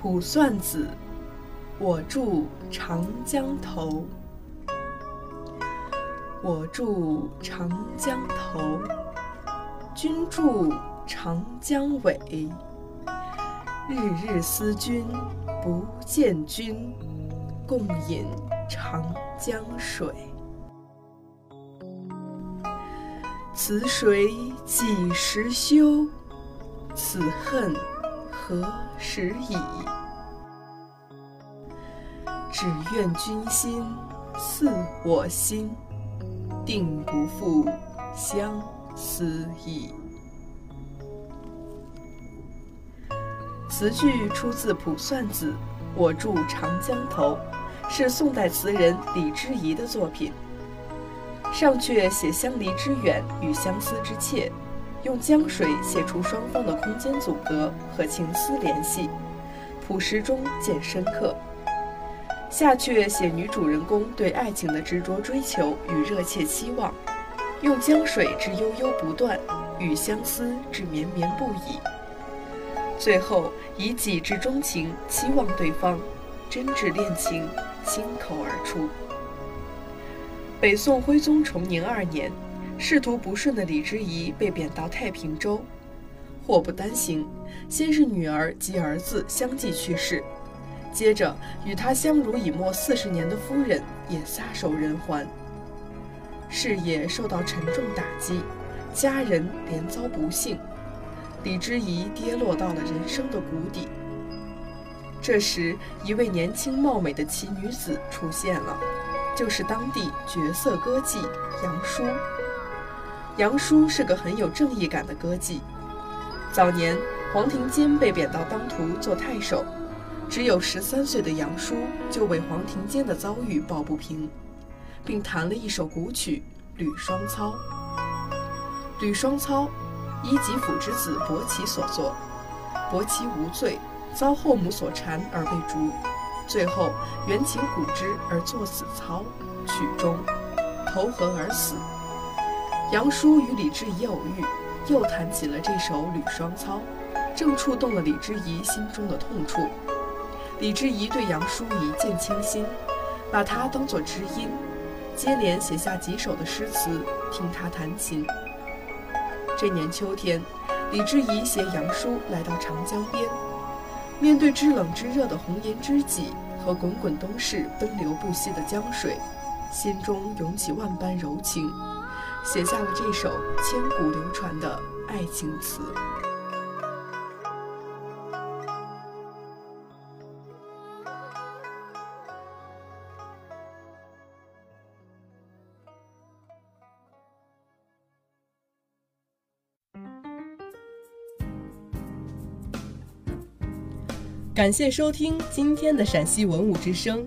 卜算子，我住长江头。我住长江头，君住长江尾。日日思君不见君，共饮长江水。此水几时休？此恨何时已？只愿君心似我心，定不负相思意。词句出自《卜算子·我住长江头》，是宋代词人李之仪的作品。上阙写相离之远与相思之切，用江水写出双方的空间阻隔和情思联系，朴实中见深刻。下阙写女主人公对爱情的执着追求与热切期望，用江水之悠悠不断与相思之绵绵不已。最后以己之钟情期望对方，真挚恋情倾口而出。北宋徽宗崇宁二年，仕途不顺的李之仪被贬到太平州，祸不单行，先是女儿及儿子相继去世。接着，与他相濡以沫四十年的夫人也撒手人寰，事业受到沉重打击，家人连遭不幸，李之仪跌落到了人生的谷底。这时，一位年轻貌美的奇女子出现了，就是当地绝色歌妓杨叔。杨叔是个很有正义感的歌妓。早年，黄庭坚被贬到当涂做太守。只有十三岁的杨叔就为黄庭坚的遭遇抱不平，并弹了一首古曲《吕双操》。《吕双操》依吉甫之子伯奇所作，伯奇无罪，遭后母所缠而被逐，最后缘情古之而作此操，曲终，投河而死。杨叔与李之仪偶遇，又弹起了这首《吕双操》，正触动了李之仪心中的痛处。李之仪对杨叔一见倾心，把他当作知音，接连写下几首的诗词，听他弹琴。这年秋天，李之仪携杨叔来到长江边，面对知冷知热的红颜知己和滚滚东逝、奔流不息的江水，心中涌起万般柔情，写下了这首千古流传的爱情词。感谢收听今天的陕西文物之声，